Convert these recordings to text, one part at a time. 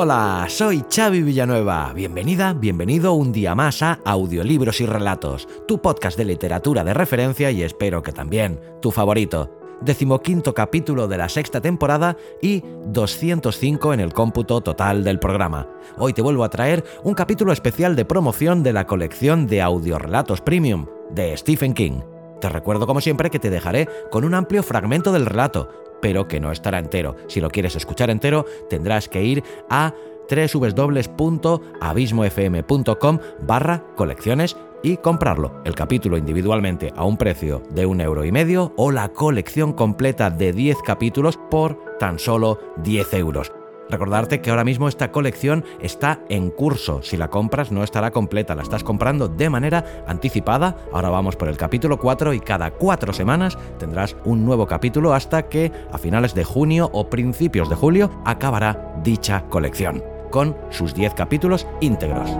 Hola, soy Xavi Villanueva. Bienvenida, bienvenido un día más a Audiolibros y Relatos, tu podcast de literatura de referencia y espero que también tu favorito. Decimoquinto capítulo de la sexta temporada y 205 en el cómputo total del programa. Hoy te vuelvo a traer un capítulo especial de promoción de la colección de audiorelatos premium de Stephen King. Te recuerdo como siempre que te dejaré con un amplio fragmento del relato, pero que no estará entero. Si lo quieres escuchar entero, tendrás que ir a www.abismofm.com barra colecciones y comprarlo, el capítulo individualmente a un precio de un euro y medio o la colección completa de 10 capítulos por tan solo 10 euros. Recordarte que ahora mismo esta colección está en curso. Si la compras no estará completa, la estás comprando de manera anticipada. Ahora vamos por el capítulo 4 y cada cuatro semanas tendrás un nuevo capítulo hasta que a finales de junio o principios de julio acabará dicha colección, con sus 10 capítulos íntegros.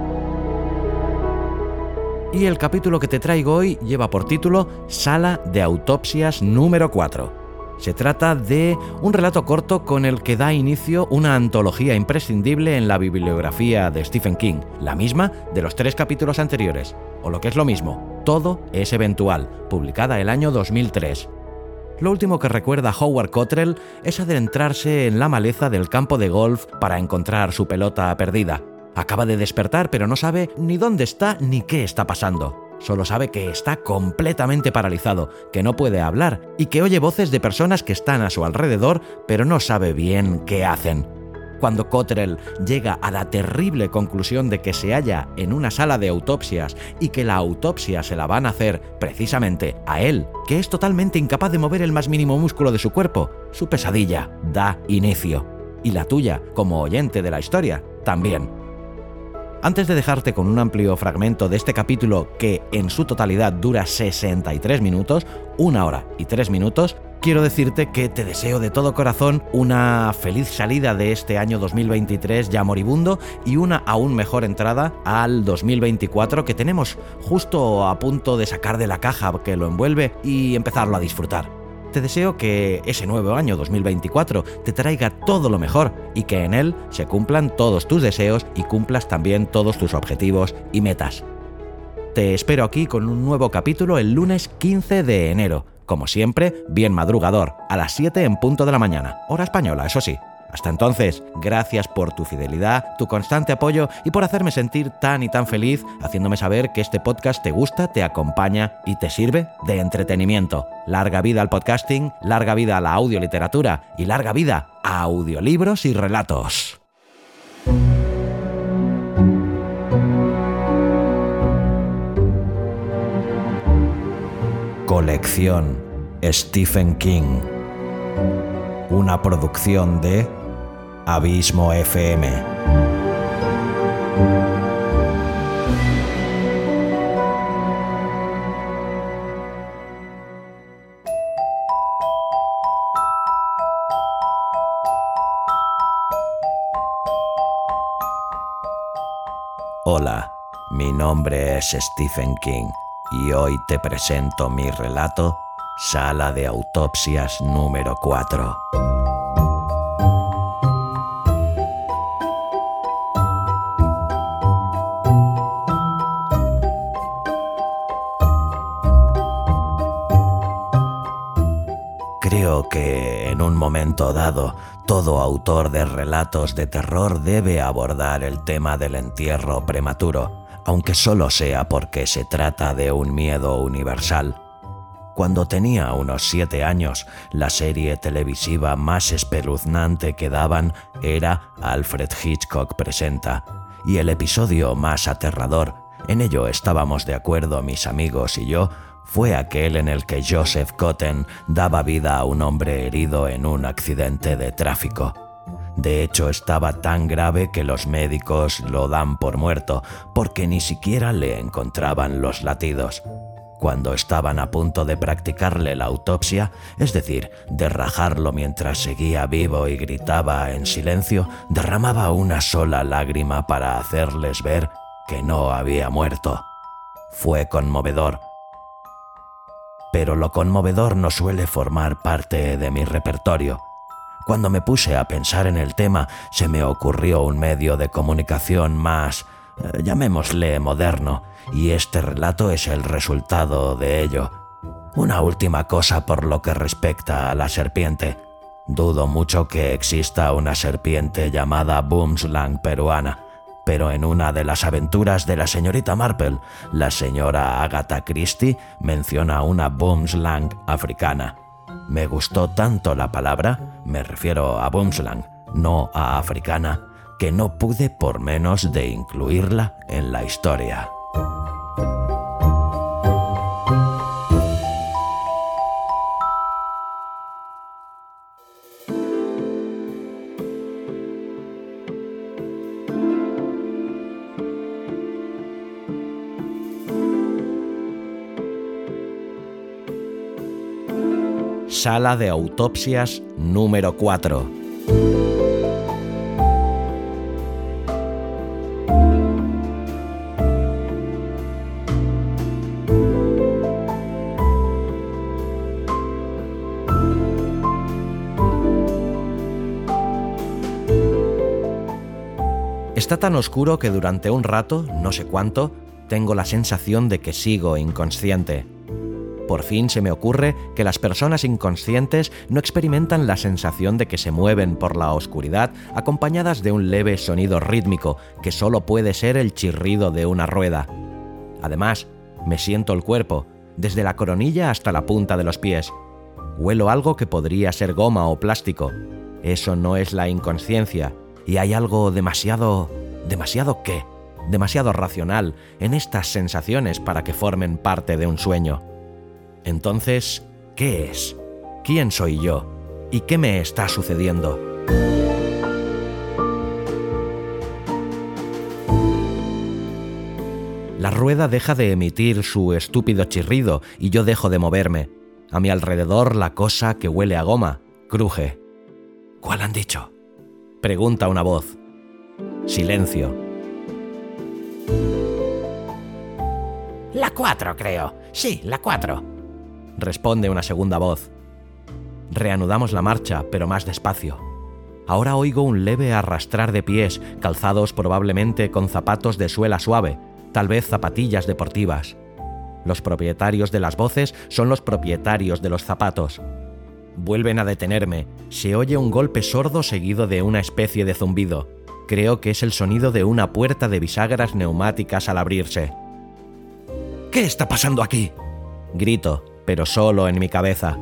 Y el capítulo que te traigo hoy lleva por título Sala de Autopsias número 4. Se trata de un relato corto con el que da inicio una antología imprescindible en la bibliografía de Stephen King, la misma de los tres capítulos anteriores, o lo que es lo mismo, Todo es eventual, publicada el año 2003. Lo último que recuerda Howard Cottrell es adentrarse en la maleza del campo de golf para encontrar su pelota perdida. Acaba de despertar pero no sabe ni dónde está ni qué está pasando. Solo sabe que está completamente paralizado, que no puede hablar y que oye voces de personas que están a su alrededor, pero no sabe bien qué hacen. Cuando Cottrell llega a la terrible conclusión de que se halla en una sala de autopsias y que la autopsia se la van a hacer precisamente a él, que es totalmente incapaz de mover el más mínimo músculo de su cuerpo, su pesadilla da inicio. Y la tuya, como oyente de la historia, también. Antes de dejarte con un amplio fragmento de este capítulo que en su totalidad dura 63 minutos, una hora y tres minutos, quiero decirte que te deseo de todo corazón una feliz salida de este año 2023 ya moribundo y una aún mejor entrada al 2024 que tenemos justo a punto de sacar de la caja que lo envuelve y empezarlo a disfrutar. Te deseo que ese nuevo año 2024 te traiga todo lo mejor y que en él se cumplan todos tus deseos y cumplas también todos tus objetivos y metas. Te espero aquí con un nuevo capítulo el lunes 15 de enero. Como siempre, bien madrugador, a las 7 en punto de la mañana, hora española, eso sí. Hasta entonces, gracias por tu fidelidad, tu constante apoyo y por hacerme sentir tan y tan feliz, haciéndome saber que este podcast te gusta, te acompaña y te sirve de entretenimiento. Larga vida al podcasting, larga vida a la audioliteratura y larga vida a audiolibros y relatos. Colección Stephen King. Una producción de Abismo FM. Hola, mi nombre es Stephen King y hoy te presento mi relato Sala de Autopsias número 4. Dado todo autor de relatos de terror debe abordar el tema del entierro prematuro, aunque solo sea porque se trata de un miedo universal. Cuando tenía unos siete años, la serie televisiva más espeluznante que daban era Alfred Hitchcock Presenta, y el episodio más aterrador, en ello estábamos de acuerdo mis amigos y yo, fue aquel en el que Joseph Cotten daba vida a un hombre herido en un accidente de tráfico. De hecho, estaba tan grave que los médicos lo dan por muerto, porque ni siquiera le encontraban los latidos. Cuando estaban a punto de practicarle la autopsia, es decir, de rajarlo mientras seguía vivo y gritaba en silencio, derramaba una sola lágrima para hacerles ver que no había muerto. Fue conmovedor, pero lo conmovedor no suele formar parte de mi repertorio. Cuando me puse a pensar en el tema, se me ocurrió un medio de comunicación más, eh, llamémosle moderno, y este relato es el resultado de ello. Una última cosa por lo que respecta a la serpiente. Dudo mucho que exista una serpiente llamada Boomslang peruana pero en una de las aventuras de la señorita Marple, la señora Agatha Christie menciona una boomslang africana. Me gustó tanto la palabra, me refiero a boomslang, no a africana, que no pude por menos de incluirla en la historia. Sala de Autopsias número 4. Está tan oscuro que durante un rato, no sé cuánto, tengo la sensación de que sigo inconsciente. Por fin se me ocurre que las personas inconscientes no experimentan la sensación de que se mueven por la oscuridad acompañadas de un leve sonido rítmico que solo puede ser el chirrido de una rueda. Además, me siento el cuerpo, desde la coronilla hasta la punta de los pies. Huelo algo que podría ser goma o plástico. Eso no es la inconsciencia, y hay algo demasiado... demasiado qué, demasiado racional en estas sensaciones para que formen parte de un sueño. Entonces, ¿qué es? ¿Quién soy yo? ¿Y qué me está sucediendo? La rueda deja de emitir su estúpido chirrido y yo dejo de moverme. A mi alrededor la cosa que huele a goma cruje. ¿Cuál han dicho? Pregunta una voz. Silencio. La cuatro, creo. Sí, la cuatro responde una segunda voz. Reanudamos la marcha, pero más despacio. Ahora oigo un leve arrastrar de pies, calzados probablemente con zapatos de suela suave, tal vez zapatillas deportivas. Los propietarios de las voces son los propietarios de los zapatos. Vuelven a detenerme. Se oye un golpe sordo seguido de una especie de zumbido. Creo que es el sonido de una puerta de bisagras neumáticas al abrirse. ¿Qué está pasando aquí? Grito, pero solo en mi cabeza.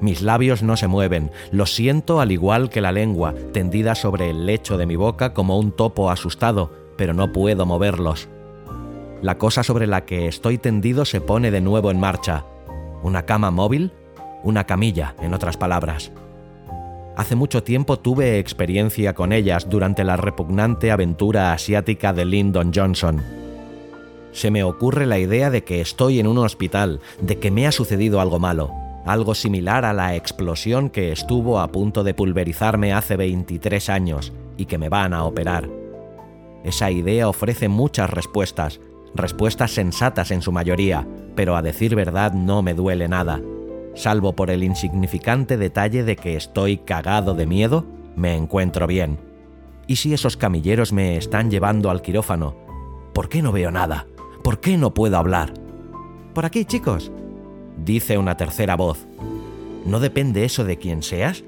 Mis labios no se mueven, lo siento al igual que la lengua, tendida sobre el lecho de mi boca como un topo asustado, pero no puedo moverlos. La cosa sobre la que estoy tendido se pone de nuevo en marcha. ¿Una cama móvil? Una camilla, en otras palabras. Hace mucho tiempo tuve experiencia con ellas durante la repugnante aventura asiática de Lyndon Johnson se me ocurre la idea de que estoy en un hospital, de que me ha sucedido algo malo, algo similar a la explosión que estuvo a punto de pulverizarme hace 23 años y que me van a operar. Esa idea ofrece muchas respuestas, respuestas sensatas en su mayoría, pero a decir verdad no me duele nada. Salvo por el insignificante detalle de que estoy cagado de miedo, me encuentro bien. ¿Y si esos camilleros me están llevando al quirófano? ¿Por qué no veo nada? ¿Por qué no puedo hablar? Por aquí, chicos, dice una tercera voz. ¿No depende eso de quién seas?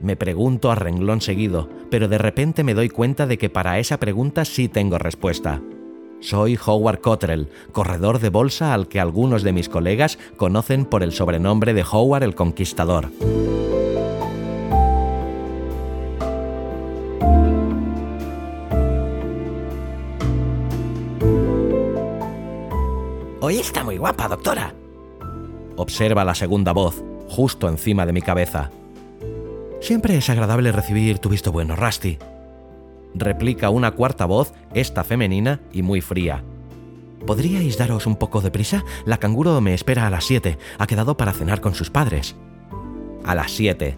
Me pregunto a renglón seguido, pero de repente me doy cuenta de que para esa pregunta sí tengo respuesta. Soy Howard Cottrell, corredor de bolsa al que algunos de mis colegas conocen por el sobrenombre de Howard el Conquistador. Hoy está muy guapa, doctora. observa la segunda voz, justo encima de mi cabeza. Siempre es agradable recibir tu visto bueno, Rusty. Replica una cuarta voz, esta femenina y muy fría. ¿Podríais daros un poco de prisa? La canguro me espera a las 7. Ha quedado para cenar con sus padres. A las 7.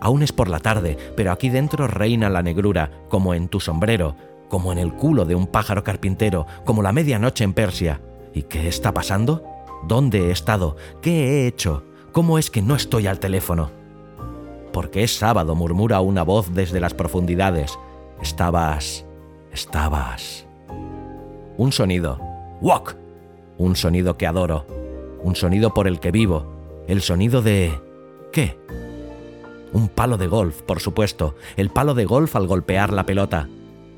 Aún es por la tarde, pero aquí dentro reina la negrura, como en tu sombrero, como en el culo de un pájaro carpintero, como la medianoche en Persia. ¿Y qué está pasando? ¿Dónde he estado? ¿Qué he hecho? ¿Cómo es que no estoy al teléfono? Porque es sábado, murmura una voz desde las profundidades. Estabas... estabas... Un sonido. Walk. Un sonido que adoro. Un sonido por el que vivo. El sonido de... ¿Qué? Un palo de golf, por supuesto. El palo de golf al golpear la pelota.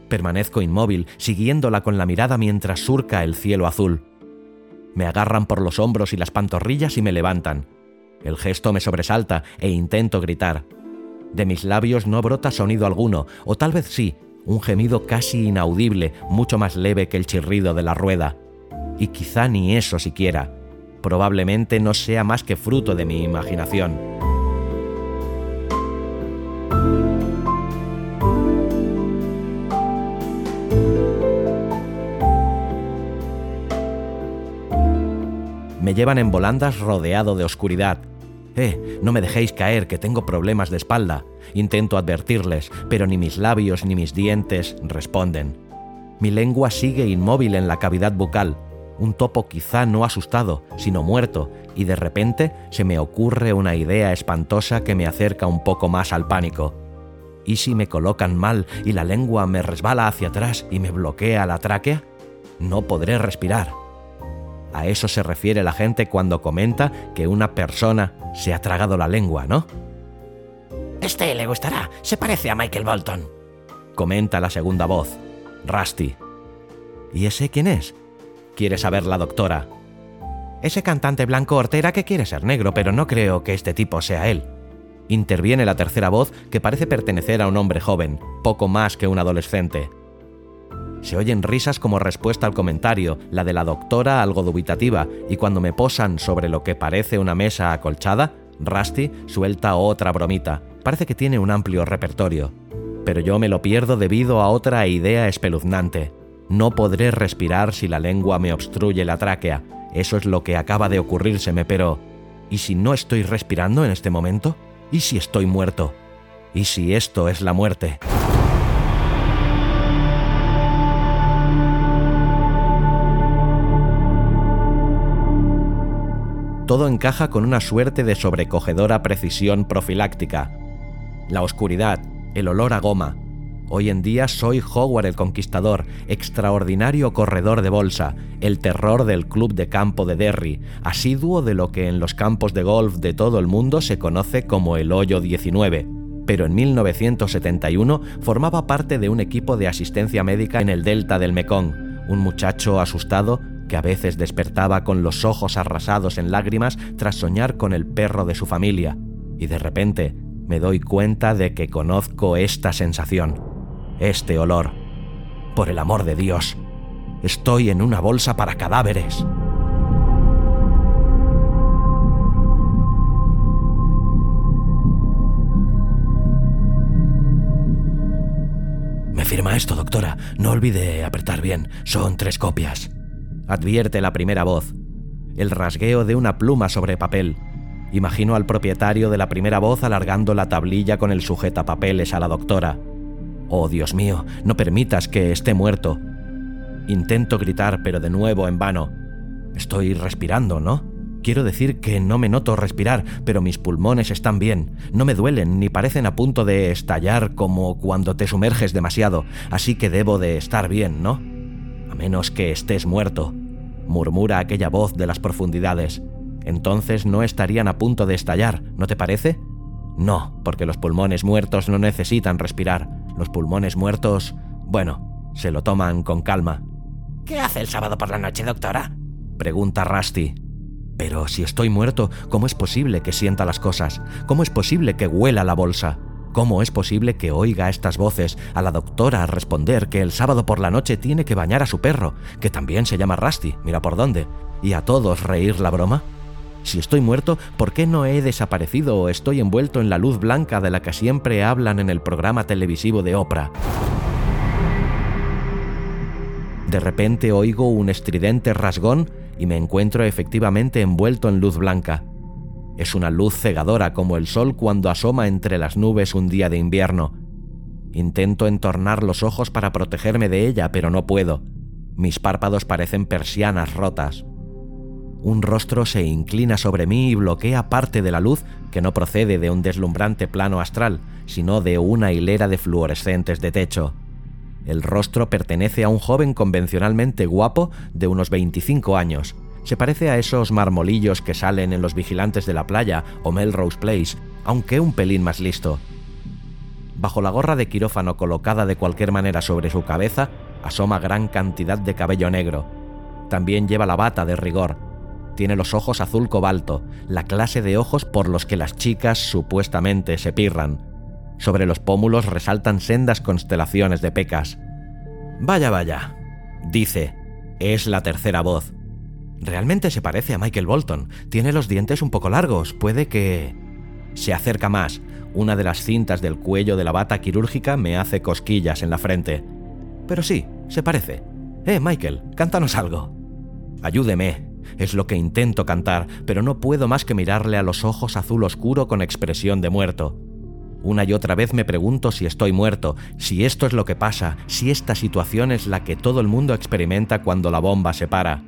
Permanezco inmóvil, siguiéndola con la mirada mientras surca el cielo azul. Me agarran por los hombros y las pantorrillas y me levantan. El gesto me sobresalta e intento gritar. De mis labios no brota sonido alguno, o tal vez sí, un gemido casi inaudible, mucho más leve que el chirrido de la rueda. Y quizá ni eso siquiera. Probablemente no sea más que fruto de mi imaginación. Me llevan en volandas rodeado de oscuridad. Eh, no me dejéis caer, que tengo problemas de espalda. Intento advertirles, pero ni mis labios ni mis dientes responden. Mi lengua sigue inmóvil en la cavidad bucal, un topo quizá no asustado, sino muerto, y de repente se me ocurre una idea espantosa que me acerca un poco más al pánico. ¿Y si me colocan mal y la lengua me resbala hacia atrás y me bloquea la tráquea? No podré respirar. A eso se refiere la gente cuando comenta que una persona se ha tragado la lengua, ¿no? Este le gustará, se parece a Michael Bolton. Comenta la segunda voz, Rusty. ¿Y ese quién es? Quiere saber la doctora. Ese cantante blanco hortera que quiere ser negro, pero no creo que este tipo sea él. Interviene la tercera voz que parece pertenecer a un hombre joven, poco más que un adolescente. Se oyen risas como respuesta al comentario, la de la doctora algo dubitativa, y cuando me posan sobre lo que parece una mesa acolchada, Rusty suelta otra bromita. Parece que tiene un amplio repertorio. Pero yo me lo pierdo debido a otra idea espeluznante. No podré respirar si la lengua me obstruye la tráquea. Eso es lo que acaba de ocurrírseme, pero... ¿Y si no estoy respirando en este momento? ¿Y si estoy muerto? ¿Y si esto es la muerte? Todo encaja con una suerte de sobrecogedora precisión profiláctica. La oscuridad, el olor a goma. Hoy en día soy Howard el Conquistador, extraordinario corredor de bolsa, el terror del club de campo de Derry, asiduo de lo que en los campos de golf de todo el mundo se conoce como el Hoyo 19 pero en 1971 formaba parte de un equipo de asistencia médica en el delta del Mekong, un muchacho asustado que a veces despertaba con los ojos arrasados en lágrimas tras soñar con el perro de su familia, y de repente me doy cuenta de que conozco esta sensación, este olor. Por el amor de Dios, estoy en una bolsa para cadáveres. Me firma esto, doctora. No olvide apretar bien. Son tres copias advierte la primera voz. El rasgueo de una pluma sobre papel. Imagino al propietario de la primera voz alargando la tablilla con el sujetapapeles a la doctora. Oh, Dios mío, no permitas que esté muerto. Intento gritar, pero de nuevo en vano. Estoy respirando, ¿no? Quiero decir que no me noto respirar, pero mis pulmones están bien, no me duelen ni parecen a punto de estallar como cuando te sumerges demasiado, así que debo de estar bien, ¿no? A menos que estés muerto murmura aquella voz de las profundidades. Entonces no estarían a punto de estallar, ¿no te parece? No, porque los pulmones muertos no necesitan respirar. Los pulmones muertos, bueno, se lo toman con calma. ¿Qué hace el sábado por la noche, doctora? Pregunta Rusty. Pero si estoy muerto, ¿cómo es posible que sienta las cosas? ¿Cómo es posible que huela la bolsa? ¿Cómo es posible que oiga estas voces, a la doctora responder que el sábado por la noche tiene que bañar a su perro, que también se llama Rusty, mira por dónde, y a todos reír la broma? Si estoy muerto, ¿por qué no he desaparecido o estoy envuelto en la luz blanca de la que siempre hablan en el programa televisivo de Oprah? De repente oigo un estridente rasgón y me encuentro efectivamente envuelto en luz blanca. Es una luz cegadora como el sol cuando asoma entre las nubes un día de invierno. Intento entornar los ojos para protegerme de ella, pero no puedo. Mis párpados parecen persianas rotas. Un rostro se inclina sobre mí y bloquea parte de la luz que no procede de un deslumbrante plano astral, sino de una hilera de fluorescentes de techo. El rostro pertenece a un joven convencionalmente guapo de unos 25 años. Se parece a esos marmolillos que salen en Los Vigilantes de la Playa o Melrose Place, aunque un pelín más listo. Bajo la gorra de quirófano colocada de cualquier manera sobre su cabeza, asoma gran cantidad de cabello negro. También lleva la bata de rigor. Tiene los ojos azul cobalto, la clase de ojos por los que las chicas supuestamente se pirran. Sobre los pómulos resaltan sendas constelaciones de pecas. Vaya, vaya, dice. Es la tercera voz. Realmente se parece a Michael Bolton. Tiene los dientes un poco largos. Puede que... Se acerca más. Una de las cintas del cuello de la bata quirúrgica me hace cosquillas en la frente. Pero sí, se parece. Eh, Michael, cántanos algo. Ayúdeme. Es lo que intento cantar, pero no puedo más que mirarle a los ojos azul oscuro con expresión de muerto. Una y otra vez me pregunto si estoy muerto, si esto es lo que pasa, si esta situación es la que todo el mundo experimenta cuando la bomba se para.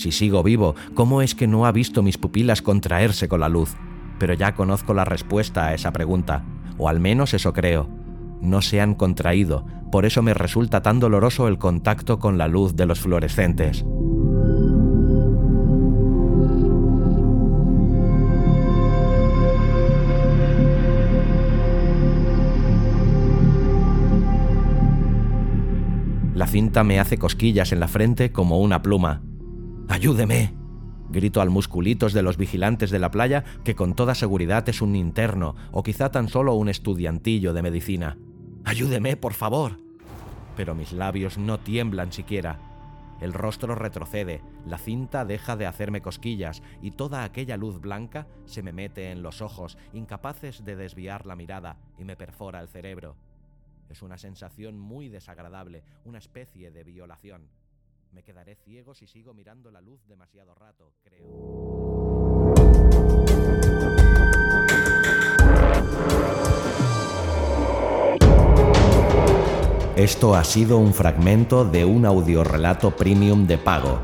Si sigo vivo, ¿cómo es que no ha visto mis pupilas contraerse con la luz? Pero ya conozco la respuesta a esa pregunta, o al menos eso creo. No se han contraído, por eso me resulta tan doloroso el contacto con la luz de los fluorescentes. La cinta me hace cosquillas en la frente como una pluma. ¡Ayúdeme! Grito al musculitos de los vigilantes de la playa que con toda seguridad es un interno o quizá tan solo un estudiantillo de medicina. ¡Ayúdeme, por favor! Pero mis labios no tiemblan siquiera. El rostro retrocede, la cinta deja de hacerme cosquillas y toda aquella luz blanca se me mete en los ojos, incapaces de desviar la mirada, y me perfora el cerebro. Es una sensación muy desagradable, una especie de violación. Me quedaré ciego si sigo mirando la luz demasiado rato, creo. Esto ha sido un fragmento de un audiorelato premium de pago.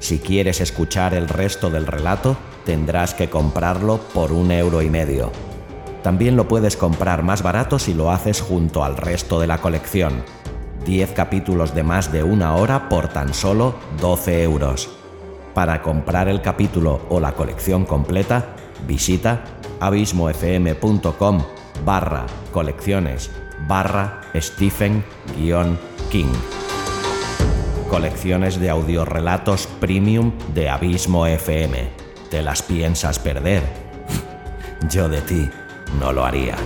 Si quieres escuchar el resto del relato, tendrás que comprarlo por un euro y medio. También lo puedes comprar más barato si lo haces junto al resto de la colección. 10 capítulos de más de una hora por tan solo 12 euros. Para comprar el capítulo o la colección completa, visita abismofm.com barra colecciones barra Stephen-King. Colecciones de audiorelatos premium de Abismo FM. ¿Te las piensas perder? Yo de ti no lo haría.